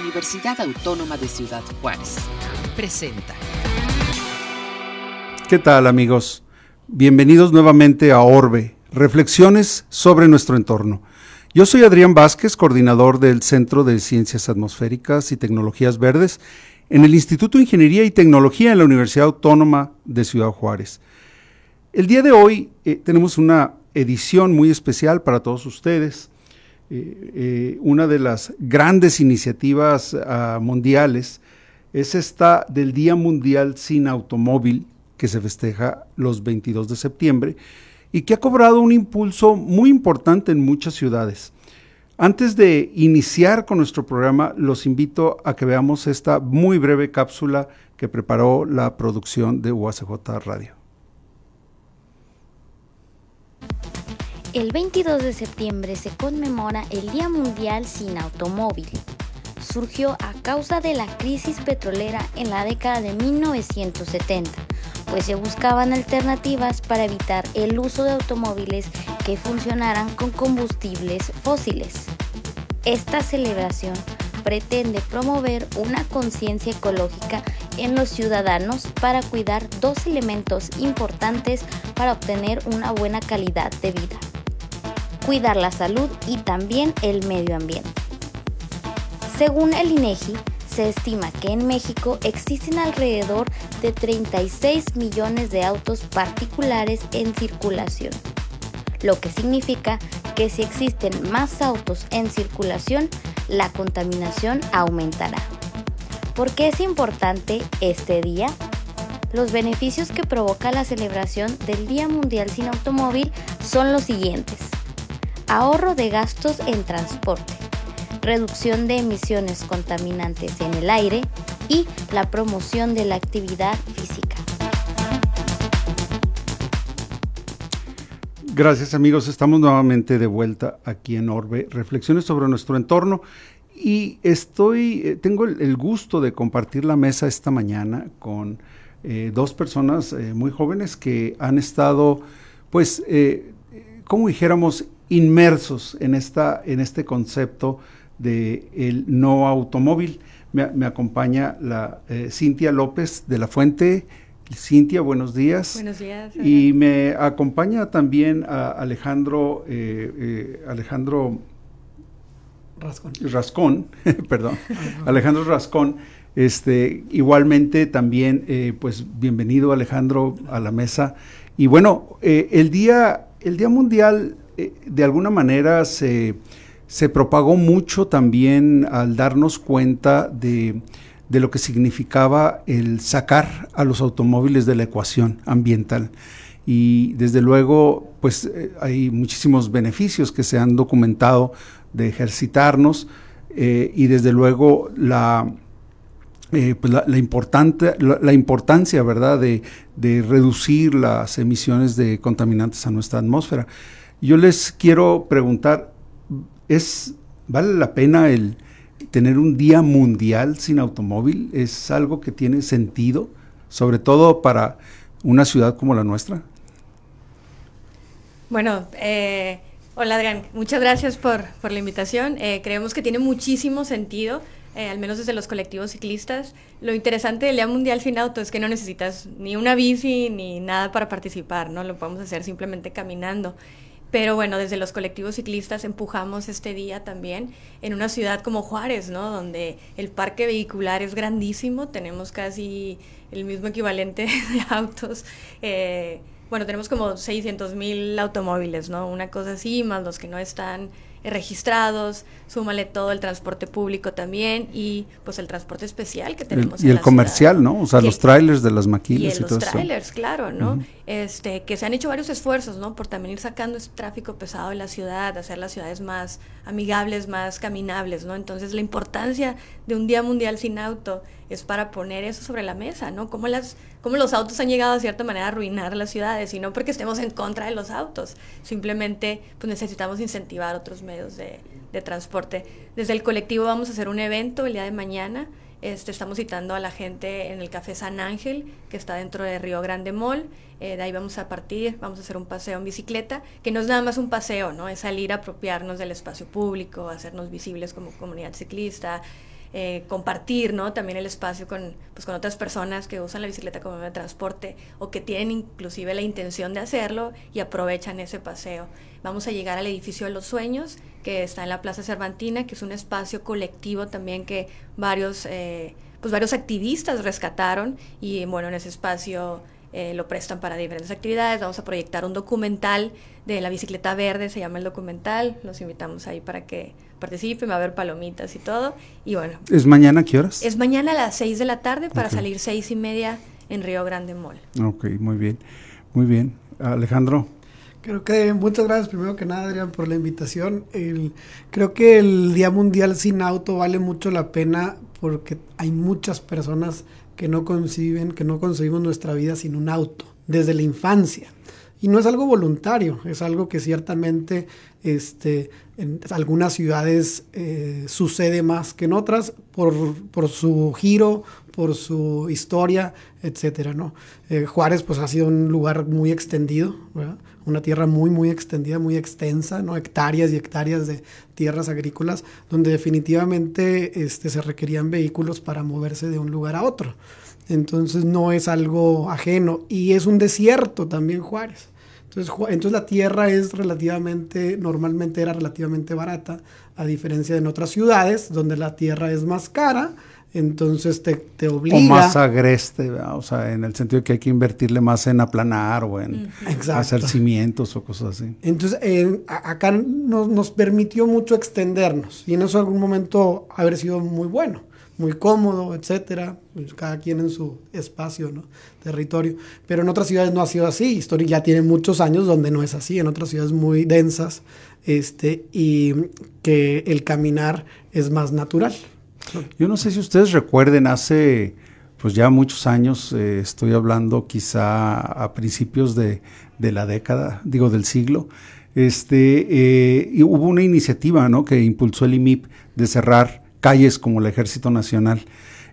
Universidad Autónoma de Ciudad Juárez. Presenta. ¿Qué tal amigos? Bienvenidos nuevamente a Orbe, reflexiones sobre nuestro entorno. Yo soy Adrián Vázquez, coordinador del Centro de Ciencias Atmosféricas y Tecnologías Verdes en el Instituto de Ingeniería y Tecnología en la Universidad Autónoma de Ciudad Juárez. El día de hoy eh, tenemos una edición muy especial para todos ustedes. Eh, eh, una de las grandes iniciativas ah, mundiales es esta del Día Mundial sin Automóvil, que se festeja los 22 de septiembre y que ha cobrado un impulso muy importante en muchas ciudades. Antes de iniciar con nuestro programa, los invito a que veamos esta muy breve cápsula que preparó la producción de UACJ Radio. El 22 de septiembre se conmemora el Día Mundial sin Automóvil. Surgió a causa de la crisis petrolera en la década de 1970, pues se buscaban alternativas para evitar el uso de automóviles que funcionaran con combustibles fósiles. Esta celebración pretende promover una conciencia ecológica en los ciudadanos para cuidar dos elementos importantes para obtener una buena calidad de vida cuidar la salud y también el medio ambiente. Según el INEGI, se estima que en México existen alrededor de 36 millones de autos particulares en circulación, lo que significa que si existen más autos en circulación, la contaminación aumentará. ¿Por qué es importante este día? Los beneficios que provoca la celebración del Día Mundial sin Automóvil son los siguientes ahorro de gastos en transporte, reducción de emisiones contaminantes en el aire y la promoción de la actividad física. Gracias amigos, estamos nuevamente de vuelta aquí en Orbe, reflexiones sobre nuestro entorno y estoy, eh, tengo el, gusto de compartir la mesa esta mañana con eh, dos personas eh, muy jóvenes que han estado, pues, como dijéramos, inmersos en, esta, en este concepto de el no automóvil. Me, acompaña la eh, Cintia López de la Fuente. Cintia, buenos días. Buenos días. Y me acompaña también a Alejandro, eh, eh, Alejandro Rascón. Rascón, perdón, Alejandro Rascón. Este, igualmente también, pues bienvenido Alejandro a la mesa. Y bueno, el día, el día mundial eh, de alguna manera se, propagó mucho también al darnos cuenta de, lo que significaba el sacar a los automóviles de la ecuación ambiental. Y desde luego, pues eh, hay muchísimos beneficios que se han documentado de ejercitarnos eh, y desde luego la, pues la, importante, la, importancia, ¿verdad?, de, de, reducir las emisiones de contaminantes a nuestra atmósfera. Yo les quiero preguntar, ¿es, ¿vale la pena el tener un día mundial sin automóvil? ¿Es algo que tiene sentido, sobre todo para una ciudad como la nuestra? Bueno, eh, hola Adrián, muchas gracias por, la invitación. Eh, creemos que tiene muchísimo sentido. Eh, al menos desde los colectivos ciclistas. Lo interesante del Día Mundial Sin Auto es que no necesitas ni una bici ni nada para participar, ¿no? Lo podemos hacer simplemente caminando. Pero bueno, desde los colectivos ciclistas empujamos este día también en una ciudad como Juárez, ¿no? Donde el parque vehicular es grandísimo, tenemos casi el mismo equivalente de autos. Eh, bueno, tenemos como 600 mil automóviles, ¿no? Una cosa así, más los que no están registrados, súmale todo el transporte público también y pues el transporte especial que tenemos. y el comercial, ¿no? O sea, los trailers de las maquilas y, y los trailers, claro, ¿no? Este, que se han hecho varios esfuerzos, ¿no? Por también ir sacando ese tráfico pesado de la ciudad, hacer las ciudades más amigables, más caminables, ¿no? Entonces la importancia de un Día Mundial sin auto es para poner eso sobre la mesa, ¿no? Cómo, las, cómo los autos han llegado a cierta manera a arruinar las ciudades y no porque estemos en contra de los autos, simplemente pues necesitamos incentivar otros medios de, transporte. Desde el colectivo vamos a hacer un evento el día de mañana, este, estamos citando a la gente en el Café San Ángel, que está dentro de Río Grande Mall. Eh, de ahí vamos a partir, vamos a hacer un paseo en bicicleta, que no es nada más un paseo, ¿no? Es salir a apropiarnos del espacio público, hacernos visibles como comunidad ciclista, eh, compartir, ¿no? También el espacio con, pues, con otras personas que usan la bicicleta como medio de transporte o que tienen inclusive la intención de hacerlo y aprovechan ese paseo. Vamos a llegar al edificio de los sueños, que está en la Plaza Cervantina, que es un espacio colectivo también que varios, eh, pues varios activistas rescataron y bueno, en ese espacio eh, lo prestan para diferentes actividades. Vamos a proyectar un documental de la bicicleta verde, se llama el documental. Los invitamos ahí para que participen, va a haber palomitas y todo. Y bueno. ¿Es mañana qué horas? Es mañana a las 6 de la tarde para salir seis y media en Río Grande Mall. Ok, muy bien. Muy bien. Alejandro. Creo que muchas gracias primero que nada, Adrián, por la invitación. creo que el Día Mundial sin auto vale mucho la pena porque hay muchas personas que no conciben, que no concebimos nuestra vida sin un auto, desde la infancia. Y no es algo voluntario, es algo que ciertamente este, en algunas ciudades eh, sucede más que en otras por, por, su giro, por su historia, etcétera, ¿no? Eh, Juárez pues ha sido un lugar muy extendido, una tierra muy, muy extendida, muy extensa, ¿no? Hectáreas y hectáreas de tierras agrícolas, donde definitivamente este, se requerían vehículos para moverse de un lugar a otro. Entonces no es algo ajeno y es un desierto también Juárez. Entonces, la tierra es relativamente, normalmente era relativamente barata, a diferencia de en otras ciudades, donde la tierra es más cara, entonces te, te obliga... O más agreste, o sea, en el sentido de que hay que invertirle más en aplanar o en hacer cimientos o cosas así. Entonces, acá nos, nos permitió mucho extendernos y en eso algún momento haber sido muy bueno muy cómodo, etcétera, pues, cada quien en su espacio, ¿no? territorio. Pero en otras ciudades no ha sido así. Historia ya tiene muchos años donde no es así, en otras ciudades muy densas, este, y que el caminar es más natural. Yo no sé si ustedes recuerden, hace pues ya muchos años, eh, estoy hablando quizá a principios de, de, la década, digo del siglo, este, eh, y hubo una iniciativa ¿no? que impulsó el IMIP de cerrar calles como el Ejército Nacional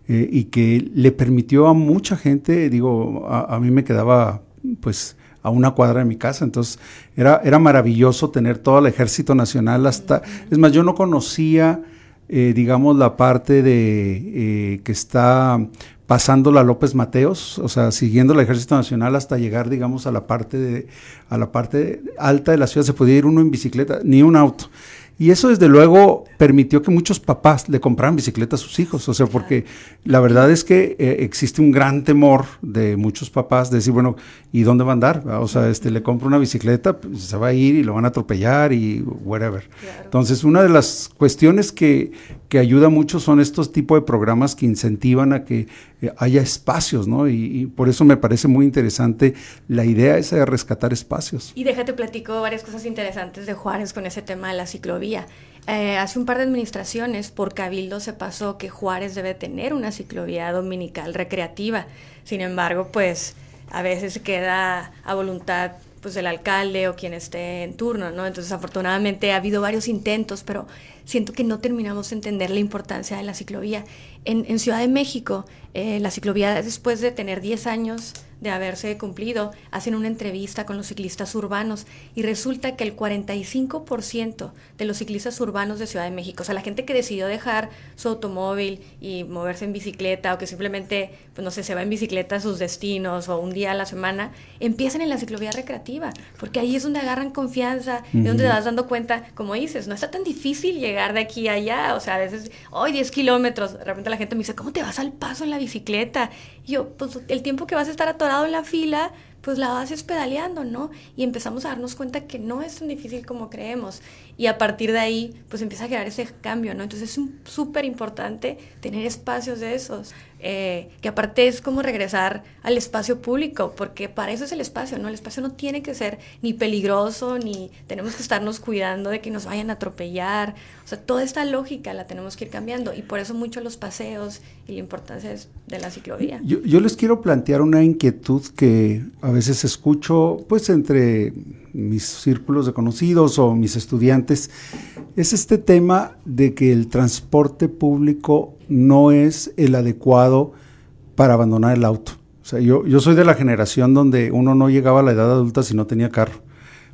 eh, y que le permitió a mucha gente, digo, a, mí me quedaba pues a una cuadra de mi casa, entonces era, era maravilloso tener todo el Ejército Nacional hasta, es más, yo no conocía, eh, digamos, la parte de eh, que está pasando la López Mateos, o sea, siguiendo el Ejército Nacional hasta llegar, digamos, a la parte de, a la parte alta de la ciudad, se podía ir uno en bicicleta, ni un auto. Y eso desde luego permitió que muchos papás le compraran bicicletas a sus hijos, o sea, porque la verdad es que eh, existe un gran temor de muchos papás de decir, bueno, ¿y dónde va a andar? O sea, este, le compro una bicicleta, pues, se va a ir y lo van a atropellar y whatever. Entonces, una de las cuestiones que, que ayuda mucho son estos tipos de programas que incentivan a que eh, haya espacios, ¿no? Y, por eso me parece muy interesante la idea esa de rescatar espacios. Y déjate platico varias cosas interesantes de Juárez con ese tema de la ciclovía. Eh, hace un par de administraciones por Cabildo se pasó que Juárez debe tener una ciclovía dominical recreativa. Sin embargo, pues a veces queda a voluntad pues el alcalde o quien esté en turno, ¿no? Entonces, afortunadamente ha habido varios intentos, pero siento que no terminamos de entender la importancia de la ciclovía. En, Ciudad de México, eh, la ciclovía, después de tener 10 años de haberse cumplido, hacen una entrevista con los ciclistas urbanos y resulta que el 45% de los ciclistas urbanos de Ciudad de México, o sea, la gente que decidió dejar su automóvil y moverse en bicicleta o que simplemente, pues no sé, se va en bicicleta a sus destinos o un día a la semana, empiezan en la ciclovía recreativa, porque ahí es donde agarran confianza, y donde te vas dando cuenta, como dices, no está tan difícil llegar de aquí a allá, o sea, a veces, hoy 10 kilómetros, de repente la gente me dice, ¿cómo te vas al paso en la bicicleta? Y yo, pues el tiempo que vas a estar en la fila, pues la vas pedaleando, ¿no? Y empezamos a darnos cuenta que no es tan difícil como creemos. Y a partir de ahí, pues empieza a crear ese cambio, ¿no? Entonces es súper importante tener espacios de esos. Eh, que aparte es como regresar al espacio público, porque para eso es el espacio, ¿no? El espacio no tiene que ser ni peligroso, ni tenemos que estarnos cuidando de que nos vayan a atropellar. O sea, toda esta lógica la tenemos que ir cambiando y por eso mucho los paseos y la importancia de la ciclovía. Yo, yo les quiero plantear una inquietud que a veces escucho, pues, entre mis círculos de conocidos o mis estudiantes, es este tema de que el transporte público no es el adecuado para abandonar el auto. O sea, yo, yo soy de la generación donde uno no llegaba a la edad adulta si no tenía carro.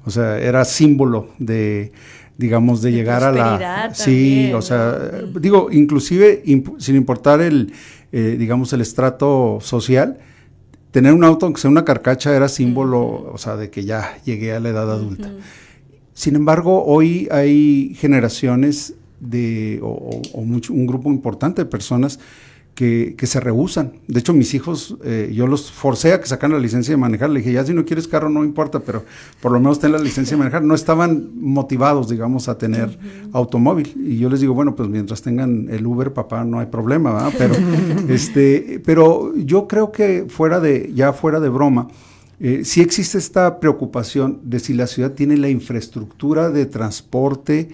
O sea, era símbolo de, digamos, de, De llegar a la... Sí, o sea, digo, inclusive, imp- sin importar el, eh, digamos, el estrato social, tener un auto, aunque sea una carcacha, era símbolo, o sea, de que ya llegué a la edad adulta. Sin embargo, hoy hay generaciones de, o, o- mucho- un grupo importante de personas que, que se rehusan. De hecho, mis hijos, eh, yo los forcé a que sacaran la licencia de manejar. Le dije, ya si no quieres carro, no importa, pero por lo menos ten la licencia de manejar. No estaban motivados, digamos, a tener automóvil. Y yo les digo, bueno, pues mientras tengan el Uber, papá, no hay problema, ¿verdad? Pero, este, pero yo creo que fuera de, ya fuera de broma, eh, sí existe esta preocupación de si la ciudad tiene la infraestructura de transporte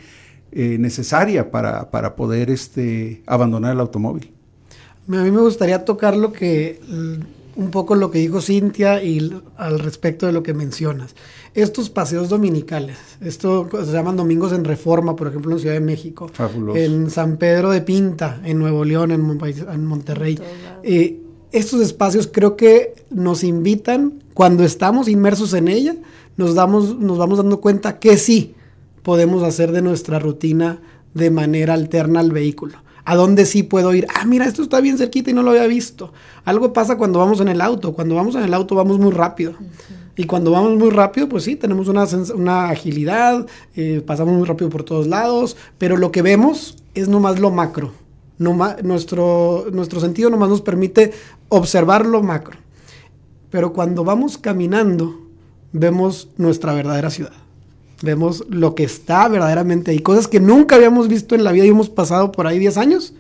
eh, necesaria para, para poder este, abandonar el automóvil. A mí me gustaría tocar lo que un poco lo que dijo Cintia y al respecto de lo que mencionas. Estos paseos dominicales, esto se llaman domingos en Reforma, por ejemplo, en Ciudad de México, Fabuloso. en San Pedro de Pinta, en Nuevo León, en, Mon- en Monterrey. Eh, estos espacios creo que nos invitan, cuando estamos inmersos en ella, nos, damos, nos vamos dando cuenta que sí podemos hacer de nuestra rutina de manera alterna al vehículo. ¿A dónde sí puedo ir? Ah, mira, esto está bien cerquita y no lo había visto. Algo pasa cuando vamos en el auto. Cuando vamos en el auto vamos muy rápido. Y cuando vamos muy rápido, pues sí, tenemos una, una agilidad, eh, pasamos muy rápido por todos lados, pero lo que vemos es nomás lo macro. Noma- nuestro, nuestro sentido nomás nos permite observar lo macro. Pero cuando vamos caminando, vemos nuestra verdadera ciudad. Vemos lo que está verdaderamente ahí. Cosas que nunca habíamos visto en la vida y hemos pasado por ahí 10 años,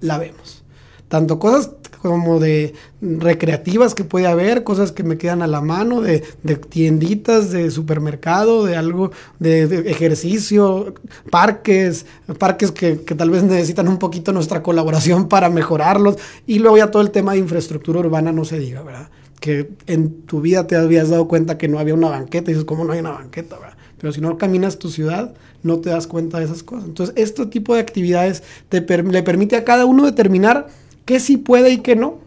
la vemos. Tanto cosas como de recreativas que puede haber, cosas que me quedan a la mano, de, tienditas, de supermercado, de algo, de, de ejercicio, parques, parques que, que tal vez necesitan un poquito nuestra colaboración para mejorarlos. Y luego ya todo el tema de infraestructura urbana no se diga, ¿verdad? Que en tu vida te habías dado cuenta que no había una banqueta y dices, ¿cómo no hay una banqueta, verdad? Pero si no caminas tu ciudad, no te das cuenta de esas cosas. Entonces, este tipo de actividades te le permite a cada uno determinar qué sí puede y qué no.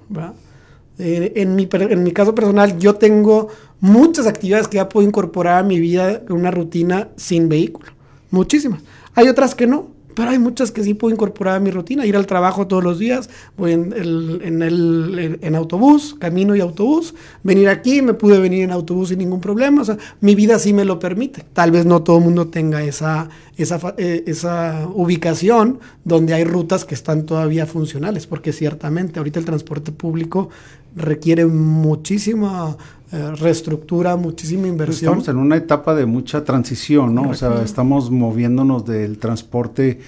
Eh, en, mi, en mi caso personal, yo tengo muchas actividades que ya puedo incorporar a mi vida en una rutina sin vehículo. Muchísimas. Hay otras que no, pero hay muchas que sí puedo incorporar a mi rutina. Ir al trabajo todos los días, voy en, el, en, autobús, camino y autobús. Venir aquí, me pude venir en autobús sin ningún problema. O sea, mi vida sí me lo permite. Tal vez no todo el mundo tenga esa, esa, eh, esa ubicación donde hay rutas que están todavía funcionales, porque ciertamente ahorita el transporte público requiere muchísima eh, reestructura, muchísima inversión. Estamos en una etapa de mucha transición, ¿no? O sea, estamos moviéndonos del transporte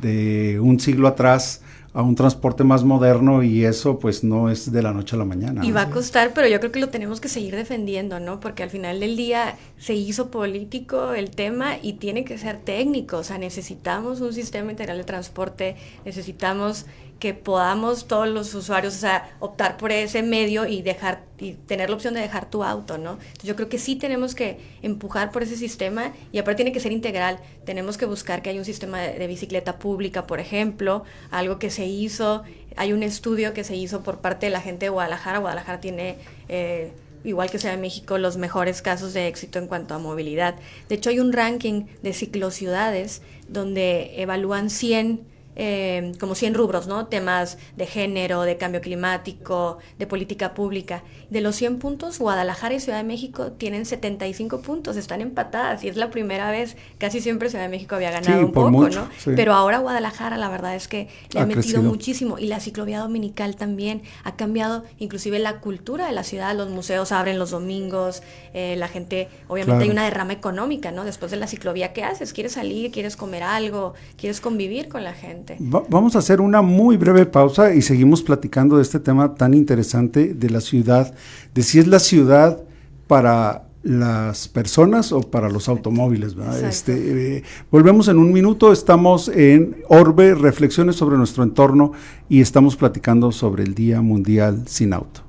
de un siglo atrás a un transporte más moderno y eso pues no es de la noche a la mañana. Y ¿no? va a costar, pero yo creo que lo tenemos que seguir defendiendo, ¿no? Porque al final del día se hizo político el tema y tiene que ser técnico. O sea, necesitamos un sistema integral de transporte, necesitamos que podamos todos los usuarios, o sea, optar por ese medio y dejar y tener la opción de dejar tu auto, ¿no? Yo creo que sí tenemos que empujar por ese sistema y aparte tiene que ser integral. Tenemos que buscar que haya un sistema de, bicicleta pública, por ejemplo, algo que se hizo, hay un estudio que se hizo por parte de la gente de Guadalajara. Guadalajara tiene eh, igual que Ciudad de México, los mejores casos de éxito en cuanto a movilidad. De hecho, hay un ranking de ciclociudades donde evalúan 100 eh, como 100 rubros, ¿no? Temas de género, de cambio climático, de política pública. De los 100 puntos, Guadalajara y Ciudad de México tienen 75 puntos, están empatadas y es la primera vez, casi siempre Ciudad de México había ganado Sí, un poco, mucho, ¿no? sí. Pero ahora Guadalajara la verdad es que le ha, Ha metido crecido. muchísimo y la ciclovía dominical también ha cambiado inclusive la cultura de la ciudad, los museos abren los domingos, eh, la gente, obviamente Claro. hay una derrama económica, ¿no? Después de la ciclovía, ¿qué haces? ¿Quieres salir? ¿Quieres comer algo? ¿Quieres convivir con la gente? Va- vamos a hacer una muy breve pausa y seguimos platicando de este tema tan interesante de la ciudad, de si es la ciudad para las personas o para los automóviles. Este, eh, volvemos en un minuto, estamos en Orbe, reflexiones sobre nuestro entorno y estamos platicando sobre el Día Mundial sin Auto.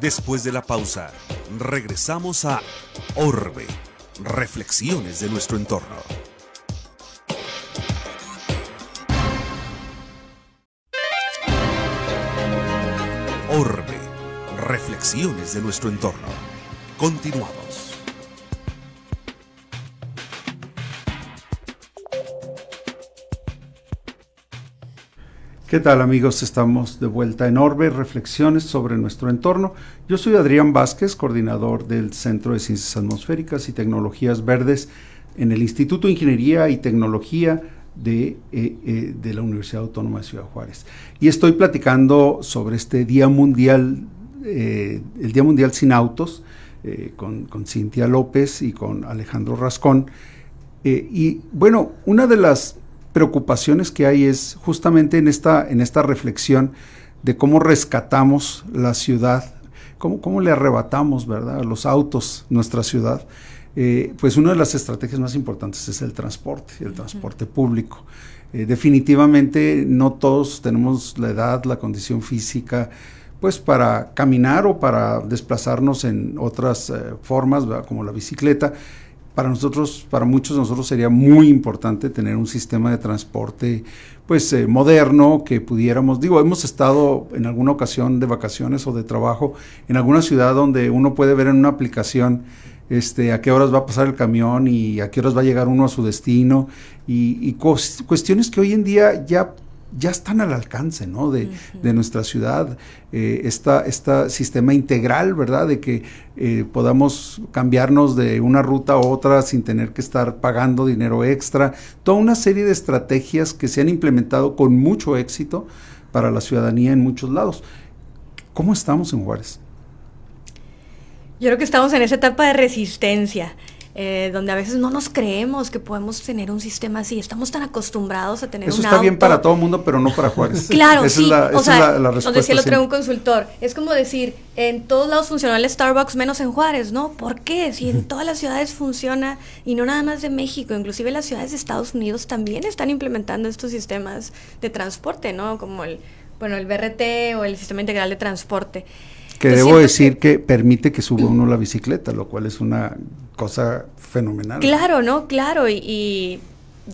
Después de la pausa, regresamos a Orbe, reflexiones de nuestro entorno. Orbe, reflexiones de nuestro entorno. Continuamos. ¿Qué tal amigos? Estamos de vuelta en Orbe, reflexiones sobre nuestro entorno. Yo soy Adrián Vázquez, coordinador del Centro de Ciencias Atmosféricas y Tecnologías Verdes en el Instituto de Ingeniería y Tecnología de, eh, eh, la Universidad Autónoma de Ciudad Juárez. Y estoy platicando sobre este Día Mundial, eh, el Día Mundial sin Autos, con, con Cintia López y con Alejandro Rascón. y bueno, una de las preocupaciones que hay es justamente en esta, en esta reflexión de cómo rescatamos la ciudad, cómo, cómo le arrebatamos, ¿verdad?, a los autos nuestra ciudad. Eh, pues una de las estrategias más importantes es el transporte, el transporte público. Eh, definitivamente no todos tenemos la edad, la condición física, pues para caminar o para desplazarnos en otras eh, formas, como la bicicleta para nosotros, para muchos de nosotros sería muy importante tener un sistema de transporte pues eh, moderno que pudiéramos, digo, hemos estado en alguna ocasión de vacaciones o de trabajo en alguna ciudad donde uno puede ver en una aplicación este, a qué horas va a pasar el camión y a qué horas va a llegar uno a su destino y, cuestiones que hoy en día ya ya están al alcance ¿no? de, nuestra ciudad, eh, este sistema integral, ¿verdad? De que eh, podamos cambiarnos de una ruta a otra sin tener que estar pagando dinero extra, toda una serie de estrategias que se han implementado con mucho éxito para la ciudadanía en muchos lados. ¿Cómo estamos en Juárez? Yo creo que estamos en esa etapa de resistencia. Eh, donde a veces no nos creemos que podemos tener un sistema así. Estamos tan acostumbrados a tener Eso un está bien para todo el mundo, pero no para Juárez. claro, sí. o sea, nos decía el otro un consultor. Es como decir, en todos lados funciona el Starbucks menos en Juárez, ¿no? ¿Por qué? Si en todas las ciudades funciona, y no nada más de México, inclusive las ciudades de Estados Unidos también están implementando estos sistemas de transporte, ¿no? Como el, bueno, el BRT o el Sistema Integral de Transporte. Que debo decir que... permite que suba uno la bicicleta, lo cual es una cosa fenomenal. Claro, ¿no? Claro, y,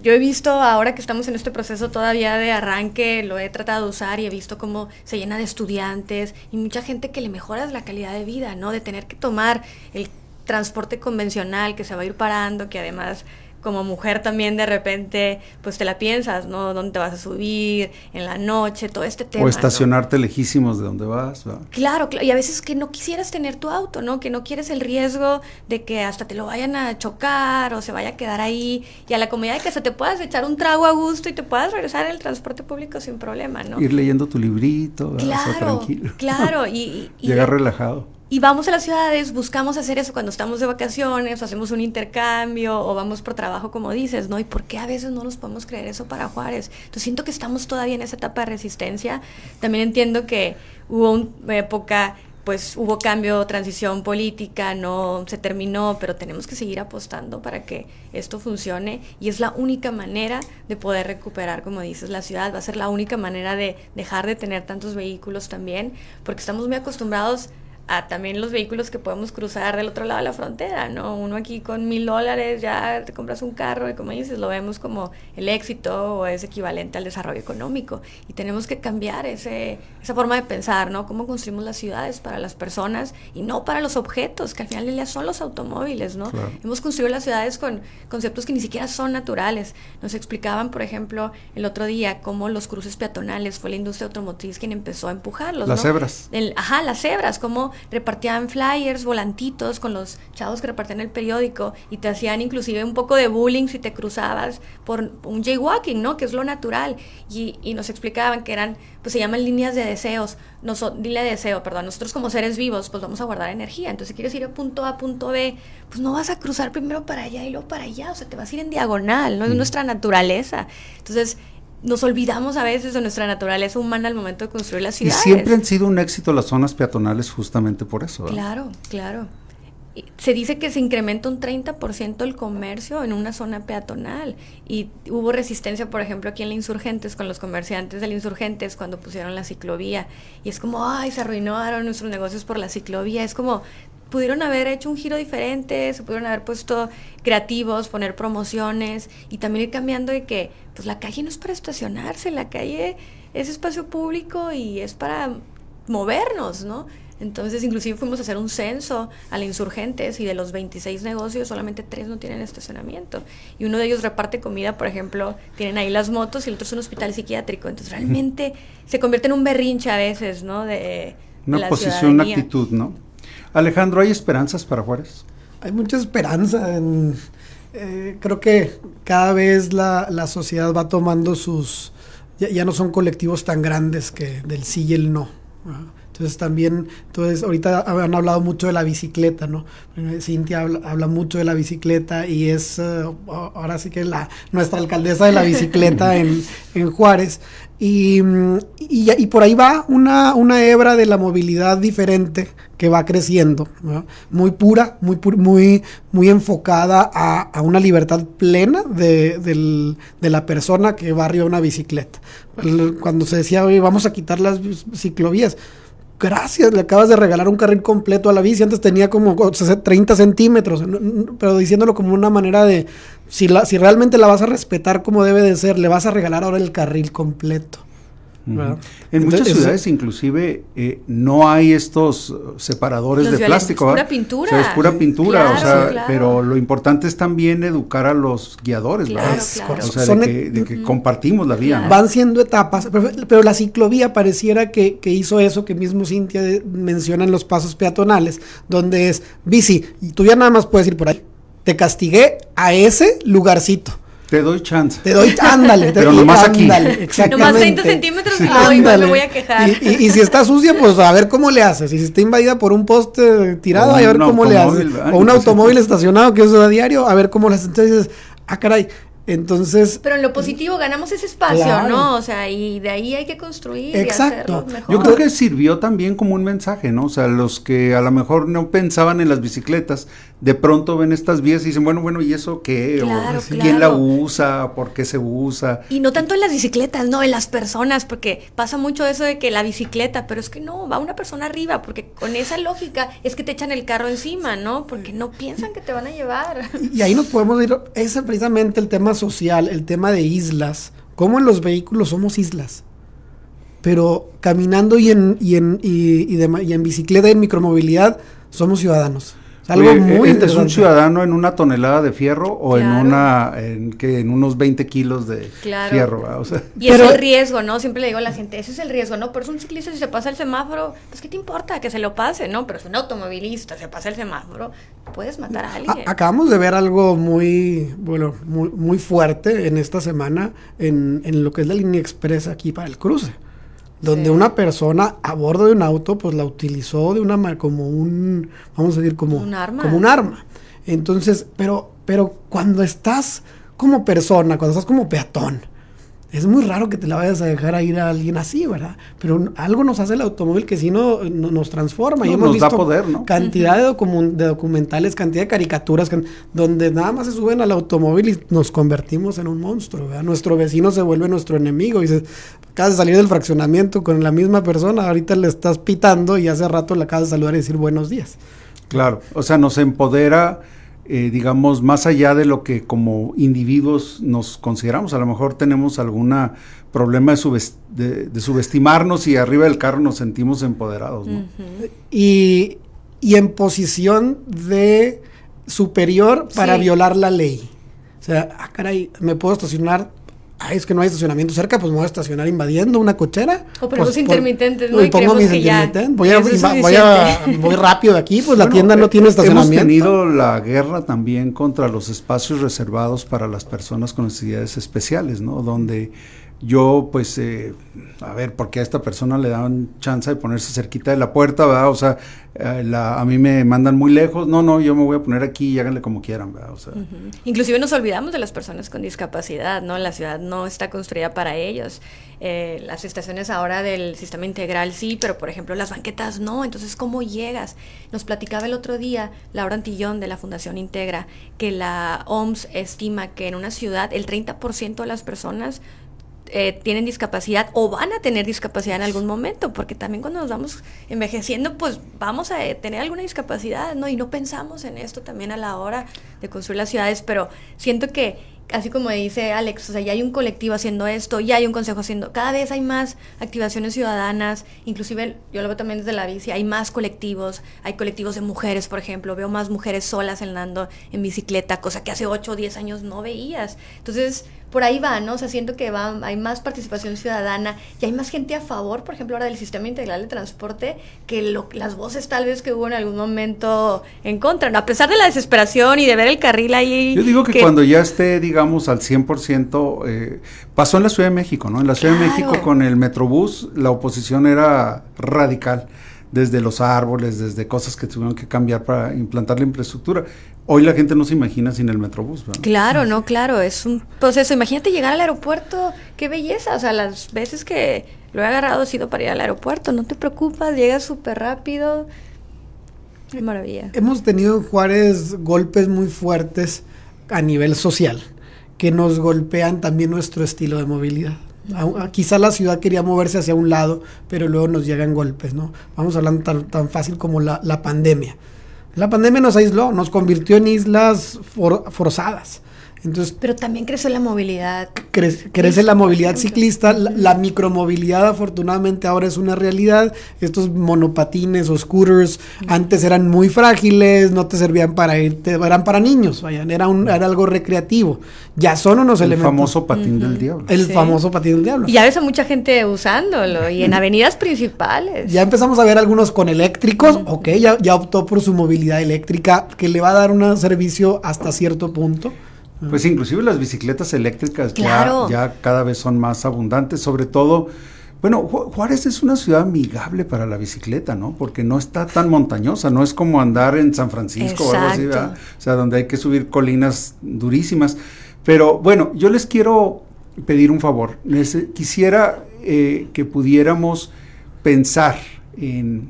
yo he visto ahora que estamos en este proceso todavía de arranque, lo he tratado de usar y he visto cómo se llena de estudiantes y mucha gente que le mejoras la calidad de vida, ¿no? De tener que tomar el transporte convencional que se va a ir parando, que además como mujer también de repente, pues te la piensas, ¿no? ¿Dónde te vas a subir? En la noche, todo este tema. O estacionarte lejísimos de donde vas. Claro, claro, y a veces que no quisieras tener tu auto, ¿no? Que no quieres el riesgo de que hasta te lo vayan a chocar o se vaya a quedar ahí y a la comodidad de que hasta te puedas echar un trago a gusto y te puedas regresar en el transporte público sin problema, ¿no? Ir leyendo tu librito, claro, tranquilo. Claro, y, y llegar relajado. Y vamos a las ciudades, buscamos hacer eso cuando estamos de vacaciones, o hacemos un intercambio, o vamos por trabajo, como dices, ¿no? ¿Y por qué a veces no nos podemos creer eso para Juárez? Entonces siento que estamos todavía en esa etapa de resistencia. También entiendo que hubo una época, pues hubo cambio, transición política, no se terminó, pero tenemos que seguir apostando para que esto funcione. Y es la única manera de poder recuperar, como dices, la ciudad. Va a ser la única manera de dejar de tener tantos vehículos también, porque estamos muy acostumbrados a también los vehículos que podemos cruzar del otro lado de la frontera, ¿no? Uno aquí con mil dólares ya te compras un carro y como dices, lo vemos como el éxito o es equivalente al desarrollo económico. Y tenemos que cambiar ese, esa forma de pensar, ¿no? Cómo construimos las ciudades para las personas y no para los objetos, que al final del día son los automóviles, ¿no? Hemos construido las ciudades con conceptos que ni siquiera son naturales. Nos explicaban, por ejemplo, el otro día cómo los cruces peatonales fue la industria automotriz quien empezó a empujarlos. Las cebras. El, ajá, las cebras, cómo repartían flyers, volantitos con los chavos que repartían el periódico y te hacían inclusive un poco de bullying si te cruzabas por un jaywalking, ¿no? Que es lo natural. Y, y nos explicaban que eran, pues se llaman líneas de deseos. dile deseo, perdón. Nosotros como seres vivos, pues vamos a guardar energía. Entonces, si quieres ir a punto A, punto B, pues no vas a cruzar primero para allá y luego para allá. O sea, te vas a ir en diagonal, ¿no? Es nuestra naturaleza. Entonces, nos olvidamos a veces de nuestra naturaleza humana al momento de construir las ciudades. Y siempre han sido un éxito las zonas peatonales justamente por eso. Claro, claro. Se dice que se incrementa un 30% el comercio en una zona peatonal y hubo resistencia, por ejemplo, aquí en la Insurgentes con los comerciantes de la Insurgentes cuando pusieron la ciclovía y es como, ay, se arruinaron nuestros negocios por la ciclovía, es como pudieron haber hecho un giro diferente, se pudieron haber puesto creativos, poner promociones y también ir cambiando de que pues la calle no es para estacionarse, la calle es espacio público y es para movernos, ¿no? Entonces, inclusive fuimos a hacer un censo a la insurgentes y de los 26 negocios, solamente tres no tienen estacionamiento. Y uno de ellos reparte comida, por ejemplo, tienen ahí las motos y el otro es un hospital psiquiátrico. Entonces, realmente se convierte en un berrinche a veces, ¿no? De, una posición, una actitud, ¿no? Alejandro, ¿hay esperanzas para Juárez? Hay mucha esperanza. En, eh, creo que cada vez la, la sociedad va tomando sus... Ya, no son colectivos tan grandes que del sí y el no. Entonces también, entonces ahorita han hablado mucho de la bicicleta, ¿no? Eh, Cintia habla, mucho de la bicicleta y es eh, ahora sí que la nuestra alcaldesa de la bicicleta en, en Juárez. Y, y, por ahí va una, una hebra de la movilidad diferente que va creciendo, muy pura, muy, muy, muy enfocada a, a una libertad plena de, del, de, la persona que va arriba de una bicicleta. Cuando se decía, oye, vamos a quitar las ciclovías, gracias, le acabas de regalar un carril completo a la bici, antes tenía como 30 centímetros, pero diciéndolo como una manera de, si, la, si realmente la vas a respetar como debe de ser, le vas a regalar ahora el carril completo. En muchas ciudades inclusive eh, no hay estos separadores de plástico. Es pura pintura. es pura pintura, o sea, pero lo importante es también educar a los guiadores, ¿verdad? O sea, de que, compartimos la vía. Van siendo etapas, pero, la ciclovía pareciera que, que, hizo eso que mismo Cintia menciona en los pasos peatonales, donde es bici, y tú ya nada más puedes ir por ahí. Te castigué a ese lugarcito te doy chance. Te doy, ándale. Pero nomás aquí. Exactamente. Nomás 30 centímetros y no me voy a quejar. Y, si está sucia, pues a ver cómo le haces. Y si está invadida por un poste tirado, a ver cómo le haces. O un automóvil estacionado que usa a diario, a ver cómo le haces. Entonces dices, ah, caray, entonces. Pero en lo positivo ganamos ese espacio, ¿no? O sea, y de ahí hay que construir. Exacto. Y mejor. Yo creo que sirvió también como un mensaje, ¿no? O sea, los que a lo mejor no pensaban en las bicicletas, de pronto ven estas vías y dicen, bueno, bueno, ¿y eso qué? Claro, ¿Quién la usa? ¿Por qué se usa? Y no tanto en las bicicletas, no, en las personas, porque pasa mucho eso de que la bicicleta, pero es que no, va una persona arriba, porque con esa lógica es que te echan el carro encima, ¿no? Porque no piensan que te van a llevar. Y ahí nos podemos ir, ese es precisamente el tema social, el tema de islas, cómo en los vehículos somos islas. Pero caminando y en, y en, y, y en bicicleta y en micromovilidad somos ciudadanos. Algo muy ¿Es un ciudadano en una tonelada de fierro o en una en que en unos 20 kilos de fierro? y es el riesgo, ¿no? Siempre le digo a la gente, ese es el riesgo, ¿no? Pero es un ciclista si se pasa el semáforo, pues ¿qué te importa que se lo pase, no? Pero es un automovilista, se pasa el semáforo, puedes matar a alguien. acabamos de ver algo muy, bueno, muy, muy fuerte en esta semana en, en lo que es la línea expresa aquí para el cruce donde una persona a bordo de un auto pues la utilizó de una como un vamos a decir como un arma. como un arma entonces pero pero cuando estás como persona cuando estás como peatón es muy raro que te la vayas a dejar a ir a alguien así, ¿verdad? Pero algo nos hace el automóvil que sí no, nos transforma. y hemos nos visto da poder, ¿no? Cantidad de, documentales, cantidad de caricaturas, donde nada más se suben al automóvil y nos convertimos en un monstruo, ¿verdad? Nuestro vecino se vuelve nuestro enemigo y dices, acabas de salir del fraccionamiento con la misma persona, ahorita le estás pitando y hace rato le acabas de saludar y decir buenos días. Claro, o sea, nos empodera eh, digamos, más allá de lo que como individuos nos consideramos. A lo mejor tenemos algún problema de, subestimarnos y arriba del carro nos sentimos empoderados. y, en posición de superior para violar la ley. O sea, ah, caray, me puedo estacionar ay, es que no hay estacionamiento cerca, pues me voy a estacionar invadiendo una cochera. O ponemos pues, intermitentes, ¿no? Y, pongo mis intermitentes. Voy, a, voy, a, voy rápido de aquí, pues la tienda no tiene estacionamiento. Hemos tenido la guerra también contra los espacios reservados para las personas con necesidades especiales, ¿no? Donde yo pues, eh, a ver, porque a esta persona le dan chance de ponerse cerquita de la puerta, ¿verdad? O sea, eh, a mí me mandan muy lejos, no, no, yo me voy a poner aquí y háganle como quieran, ¿verdad? O sea, Inclusive nos olvidamos de las personas con discapacidad, ¿no? La ciudad no está construida para ellos. Eh, las estaciones ahora del sistema integral sí, pero por ejemplo las banquetas no, entonces ¿cómo llegas? Nos platicaba el otro día Laura Antillón de la Fundación Integra que la OMS estima que en una ciudad el 30% de las personas eh, tienen discapacidad o van a tener discapacidad en algún momento, porque también cuando nos vamos envejeciendo, pues vamos a eh, tener alguna discapacidad, ¿no? Y no pensamos en esto también a la hora de construir las ciudades, pero siento que así como dice Alex, o sea, ya hay un colectivo haciendo esto, ya hay un consejo haciendo, cada vez hay más activaciones ciudadanas, inclusive yo lo veo también desde la bici, hay más colectivos, hay colectivos de mujeres, por ejemplo, veo más mujeres solas andando en bicicleta, cosa que hace 8 o 10 años no veías. Entonces, por ahí va, ¿no? O sea, siento que va, hay más participación ciudadana y hay más gente a favor, por ejemplo, ahora del sistema integral de transporte, que lo, las voces tal vez que hubo en algún momento en contra, ¿no? A pesar de la desesperación y de ver el carril ahí. Yo digo que, cuando ya esté, digamos, al 100%, eh, pasó en la Ciudad de México, ¿no? En la Ciudad de México con el Metrobús, la oposición era radical desde los árboles, desde cosas que tuvieron que cambiar para implantar la infraestructura. Hoy la gente no se imagina sin el Metrobús. ¿verdad? Claro, no, claro, es un proceso. Imagínate llegar al aeropuerto, qué belleza. O sea, las veces que lo he agarrado ha sido para ir al aeropuerto. No te preocupas, llegas súper rápido. Qué maravilla. Hemos tenido en Juárez golpes muy fuertes a nivel social, que nos golpean también nuestro estilo de movilidad. Quizá la ciudad quería moverse hacia un lado, pero luego nos llegan golpes, ¿no? Vamos hablando tan, tan fácil como la, la pandemia. La pandemia nos aisló, nos convirtió en islas forzadas. Entonces, Pero también crece la movilidad. crece la movilidad ciclista, la, micromovilidad afortunadamente ahora es una realidad. Estos monopatines o scooters antes eran muy frágiles, no te servían para irte, eran para niños, vayan, era, un, era algo recreativo. Ya son unos el elementos. El famoso patín del diablo. El famoso patín del diablo. Y ya ves a mucha gente usándolo y en avenidas principales. Ya empezamos a ver algunos con eléctricos, ok, ya, ya optó por su movilidad eléctrica que le va a dar un servicio hasta cierto punto. Pues inclusive las bicicletas eléctricas ya, ya cada vez son más abundantes, sobre todo, bueno, Juárez es una ciudad amigable para la bicicleta, ¿no? Porque no está tan montañosa, no es como andar en San Francisco o algo así, o sea, donde hay que subir colinas durísimas. Pero bueno, yo les quiero pedir un favor. quisiera eh, que pudiéramos pensar en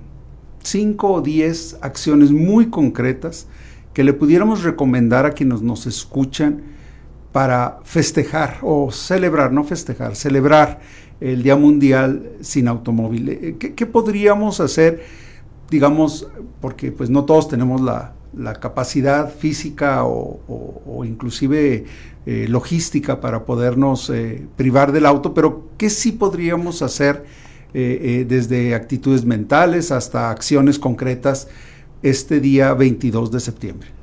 cinco o diez acciones muy concretas que le pudiéramos recomendar a quienes nos escuchan para festejar o celebrar, no festejar, celebrar el Día Mundial sin automóvil. Eh, ¿Qué, podríamos hacer, digamos, porque pues no todos tenemos la, capacidad física o, inclusive eh, logística para podernos eh, privar del auto, pero ¿qué sí podríamos hacer desde actitudes mentales hasta acciones concretas? Este día 22 de septiembre.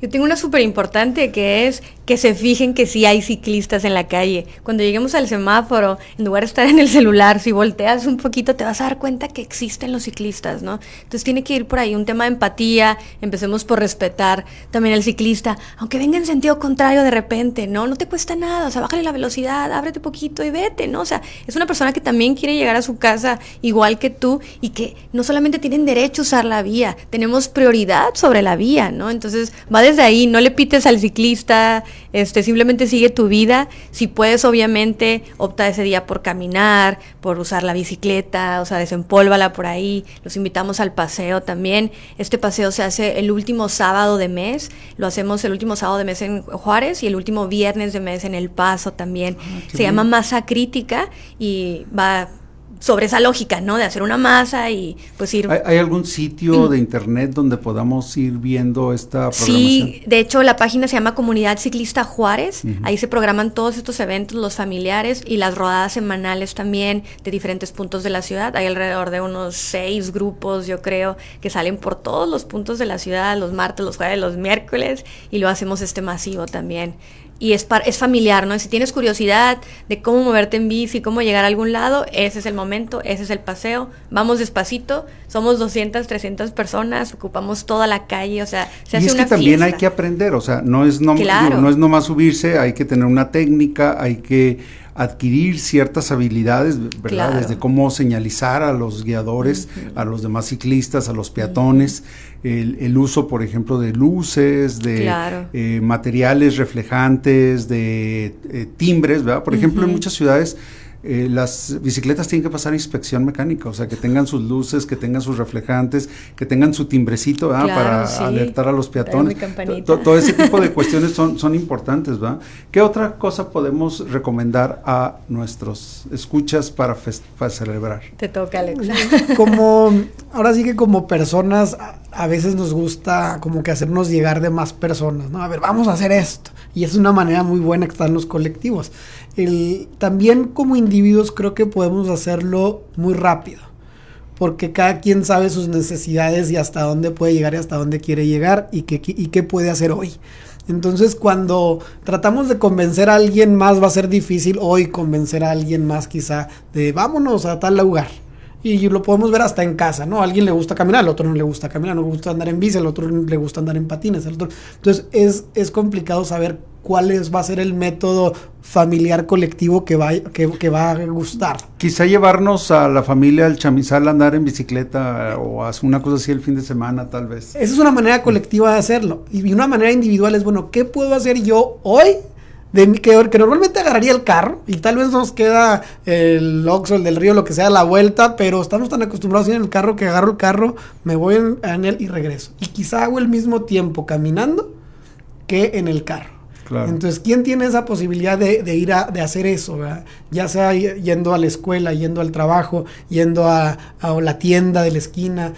Yo tengo una súper importante que es que se fijen que sí hay ciclistas en la calle. Cuando lleguemos al semáforo, en lugar de estar en el celular, si volteas un poquito te vas a dar cuenta que existen los ciclistas, ¿no? Entonces tiene que ir por ahí un tema de empatía, empecemos por respetar también al ciclista, aunque venga en sentido contrario de repente, ¿no? No te cuesta nada, o sea, bájale la velocidad, ábrete poquito y vete, ¿no? O sea, es una persona que también quiere llegar a su casa igual que tú y que no solamente tienen derecho a usar la vía, tenemos prioridad sobre la vía, ¿no? Entonces va desde ahí, no le pites al ciclista, este, simplemente sigue tu vida. Si puedes, obviamente, opta ese día por caminar, por usar la bicicleta, o sea, desempólvala por ahí. Los invitamos al paseo también. Este paseo se hace el último sábado de mes. Lo hacemos el último sábado de mes en Juárez y el último viernes de mes en El Paso también. Ah, se llama Masa Crítica y va sobre esa lógica, ¿no? De hacer una masa y pues ir... ¿Hay, algún sitio de internet donde podamos ir viendo esta programación? Sí, de hecho la página se llama Comunidad Ciclista Juárez, ahí se programan todos estos eventos, los familiares y las rodadas semanales también de diferentes puntos de la ciudad. Hay alrededor de unos seis grupos, yo creo, que salen por todos los puntos de la ciudad, los martes, los jueves, los miércoles, y lo hacemos este masivo también y es, es familiar, ¿no? Si tienes curiosidad de cómo moverte en bici, cómo llegar a algún lado, ese es el momento, ese es el paseo. Vamos despacito, somos 200, 300 personas, ocupamos toda la calle, o sea, se y es que también hay que aprender, o sea, no es, no, no es nomás subirse, hay que tener una técnica, hay que adquirir ciertas habilidades, ¿verdad? Desde cómo señalizar a los guiadores, a los demás ciclistas, a los peatones, el, uso, por ejemplo, de luces, de eh, materiales reflejantes, de eh, timbres, ¿verdad? Por ejemplo, en muchas ciudades eh, las bicicletas tienen que pasar inspección mecánica, o sea, que tengan sus luces, que tengan sus reflejantes, que tengan su timbrecito para alertar a los peatones. Todo ese tipo de cuestiones son, son importantes, ¿va? ¿Qué otra cosa podemos recomendar a nuestros escuchas para, para celebrar? Te toca, Alex. Como, ahora sí que como personas a veces nos gusta como que hacernos llegar de más personas, ¿no? A ver, vamos a hacer esto. Y es una manera muy buena que están los colectivos. También como individuos creo que podemos hacerlo muy rápido, porque cada quien sabe sus necesidades y hasta dónde puede llegar y hasta dónde quiere llegar y qué, y qué puede hacer hoy. Entonces, cuando tratamos de convencer a alguien más, va a ser difícil hoy convencer a alguien más quizá de vámonos a tal lugar. Y lo podemos ver hasta en casa, ¿no? A alguien le gusta caminar, al otro no le gusta caminar, no le gusta andar en bici, al otro le gusta andar en patines, al otro. Entonces, es, es complicado saber cuál es, va a ser el método familiar colectivo que va, que, que, va a gustar. Quizá llevarnos a la familia al chamizal a andar en bicicleta o hacer una cosa así el fin de semana, tal vez. Esa es una manera colectiva de hacerlo. Y una manera individual es, bueno, ¿qué puedo hacer yo hoy de que, que, normalmente agarraría el carro y tal vez nos queda el Oxxo, el del río, lo que sea, la vuelta, pero estamos tan acostumbrados a ir en el carro que agarro el carro, me voy en, en, él y regreso. Y quizá hago el mismo tiempo caminando que en el carro. Claro. Entonces, ¿quién tiene esa posibilidad de, de ir a de hacer eso? ¿verdad? Ya sea yendo a la escuela, yendo al trabajo, yendo a, a la tienda de la esquina,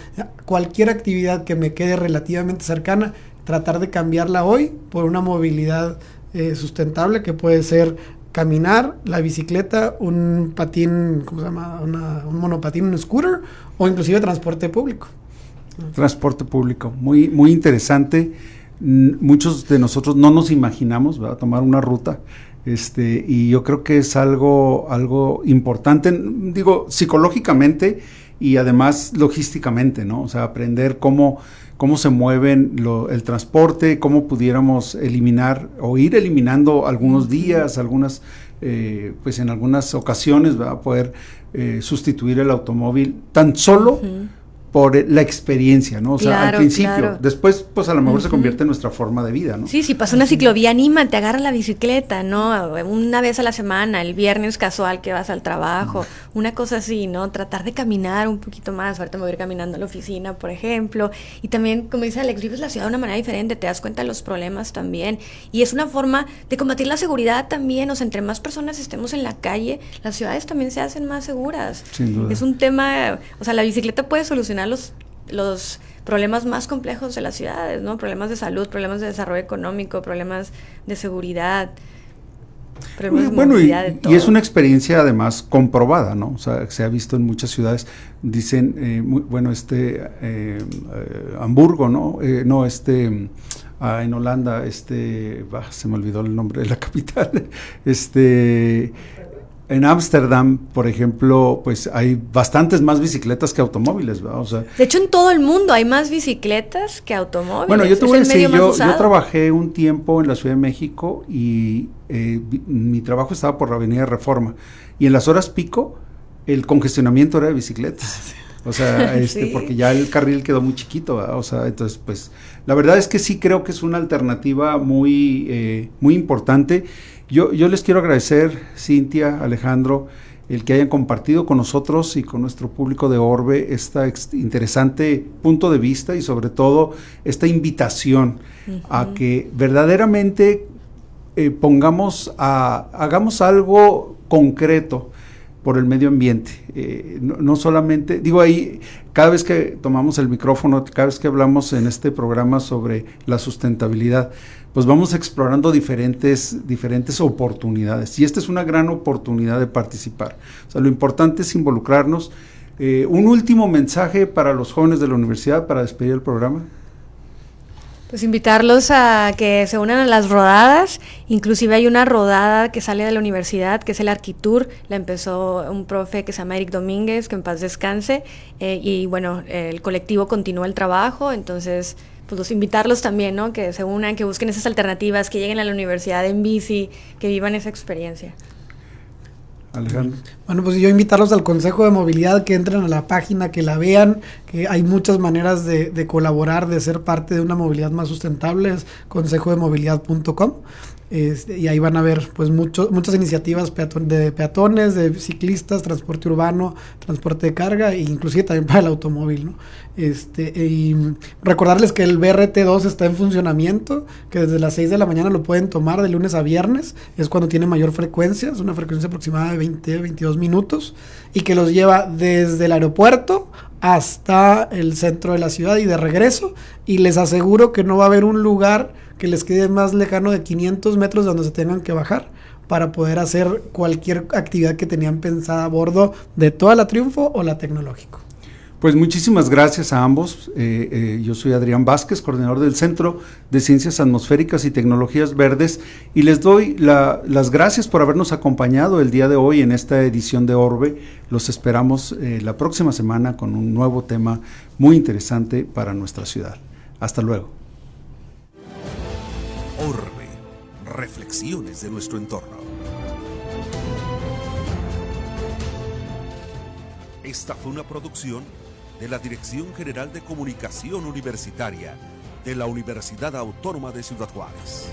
cualquier actividad que me quede relativamente cercana, tratar de cambiarla hoy por una movilidad eh, sustentable que puede ser caminar, la bicicleta, un patín, ¿cómo se llama? Una, un monopatín, un scooter o inclusive transporte público. Transporte público, muy, muy interesante. Muchos de nosotros no nos imaginamos tomar una ruta. Este, y yo creo que es algo, algo importante, digo, psicológicamente y además logísticamente, ¿no? O sea, aprender cómo cómo se mueven lo, el transporte, cómo pudiéramos eliminar o ir eliminando algunos días, algunas, eh, pues en algunas ocasiones, va a poder eh, sustituir el automóvil tan solo. Uh -huh por la experiencia, ¿no? O sea, Claro, al principio. claro. Después, pues a lo mejor se convierte en nuestra forma de vida, ¿no? Sí, si pasa una ciclovía, anímate, agarra la bicicleta, ¿no? Una vez a la semana, el viernes casual que vas al trabajo, una cosa así, ¿no? Tratar de caminar un poquito más. Ahorita me voy a ir caminando a la oficina, por ejemplo. Y también, como dice Alex, vives la ciudad de una manera diferente, te das cuenta de los problemas también. Y es una forma de combatir la seguridad también. O sea, entre más personas estemos en la calle, las ciudades también se hacen más seguras. Sin duda. Es un tema, o sea, la bicicleta puede solucionar los, los problemas más complejos de las ciudades, ¿no? Problemas de salud, problemas de desarrollo económico, problemas de seguridad, problemas de bueno, y, movilidad, de todo. y es una experiencia además comprobada, ¿no? O sea, se ha visto en muchas ciudades, dicen, eh, muy- bueno, este, eh, eh, Hamburgo, ¿no? No, este, ah, en Holanda, este, bah, se me olvidó el nombre de la capital, este, en Ámsterdam, por ejemplo, pues hay bastantes más bicicletas que automóviles, ¿verdad? O sea, De hecho, en todo el mundo hay más bicicletas que automóviles. bueno, yo te voy a decir, yo, trabajé un tiempo en la Ciudad de México y eh, mi trabajo estaba por la Avenida Reforma. Y en las horas pico, el congestionamiento era de bicicletas. O sea, este, Sí. porque ya el carril quedó muy chiquito, ¿verdad? O sea, entonces, pues, la verdad es que sí creo que es una alternativa muy, eh, muy importante. Yo, yo les quiero agradecer, Cintia, Alejandro, el que hayan compartido con nosotros y con nuestro público de Orbe esta ex- interesante punto de vista y sobre todo esta invitación a que verdaderamente eh, pongamos a, hagamos algo concreto por el medio ambiente. Eh, no, solamente, digo ahí, cada vez que tomamos el micrófono, cada vez que hablamos en este programa sobre la sustentabilidad, pues vamos explorando diferentes, diferentes oportunidades. Y esta es una gran oportunidad de participar. O sea, lo importante es involucrarnos. Eh, un último mensaje para los jóvenes de la universidad para despedir el programa. Pues invitarlos a que se unan a las rodadas. Inclusive hay una rodada que sale de la universidad, que es el Arquitur. La empezó un profe que se llama Eric Domínguez, que en paz descanse. eh, y bueno, el colectivo continúa el trabajo. Entonces, pues los invitarlos también, ¿no? Que se unan, que busquen esas alternativas, que lleguen a la universidad en bici, que vivan esa experiencia. Alejandro. Bueno, pues yo invitarlos al Consejo de Movilidad, que entren a la página, que la vean, que hay muchas maneras de, de colaborar, de ser parte de una movilidad más sustentable, es consejodemovilidad.com. Este, y ahí van a ver pues mucho, muchas iniciativas de peatones, de ciclistas, transporte urbano, transporte de carga e inclusive también para el automóvil. Este, recordarles que el BRT2 está en funcionamiento, que desde las 6 de la mañana lo pueden tomar de lunes a viernes, es cuando tiene mayor frecuencia, es una frecuencia aproximada de 20, 22 minutos, y que los lleva desde el aeropuerto hasta el centro de la ciudad y de regreso, y les aseguro que no va a haber un lugar que les quede más lejano de 500 metros donde se tengan que bajar para poder hacer cualquier actividad que tenían pensada a bordo de toda la Triunfo o la Tecnológico. Pues muchísimas gracias a ambos. Eh, eh, yo soy Adrián Vázquez, coordinador del Centro de Ciencias Atmosféricas y Tecnologías Verdes, y les doy las gracias por habernos acompañado el día de hoy en esta edición de Orbe. Los esperamos eh, la próxima semana con un nuevo tema muy interesante para nuestra ciudad. Hasta luego. Orbe, reflexiones de nuestro entorno. Esta fue una producción de la Dirección General de Comunicación Universitaria de la Universidad Autónoma de Ciudad Juárez.